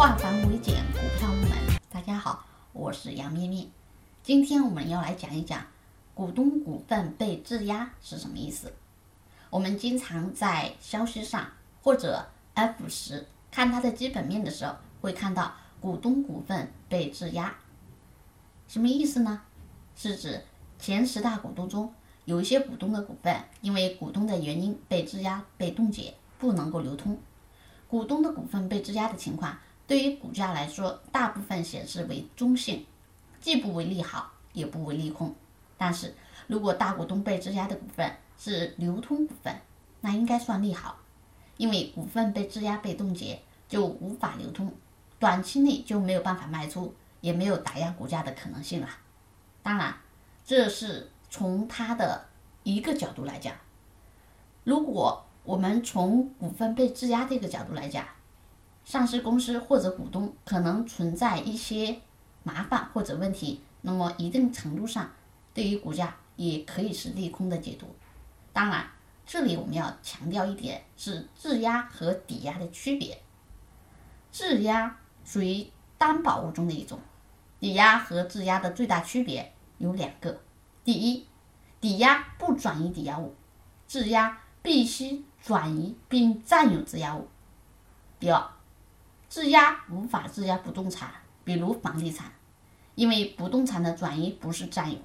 化繁为简，股票入门。大家好，我是杨咩咩。今天我们要来讲一讲股东股份被质押是什么意思。我们经常在消息上或者 F 十看它的基本面的时候，会看到股东股份被质押，什么意思呢？是指前十大股东中有一些股东的股份因为股东的原因被质押、被冻结，不能够流通。股东的股份被质押的情况，对于股价来说，大部分显示为中性，既不为利好，也不为利空。但是如果大股东被质押的股份是流通股份，那应该算利好，因为股份被质押、被冻结就无法流通，短期内就没有办法卖出，也没有打压股价的可能性了。当然，这是从它的一个角度来讲，如果。我们从股份被质押这个角度来讲，上市公司或者股东可能存在一些麻烦或者问题，那么一定程度上对于股价也可以是利空的解读。当然，这里我们要强调一点是质押和抵押的区别。质押属于担保物中的一种，抵押和质押的最大区别有两个：第一，抵押不转移抵押物，质押必须。转移并占有质押物。第二，质押无法质押不动产，比如房地产，因为不动产的转移不是占有，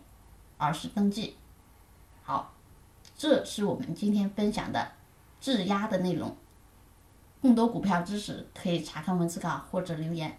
而是登记。好，这是我们今天分享的质押的内容。更多股票知识可以查看文字稿或者留言。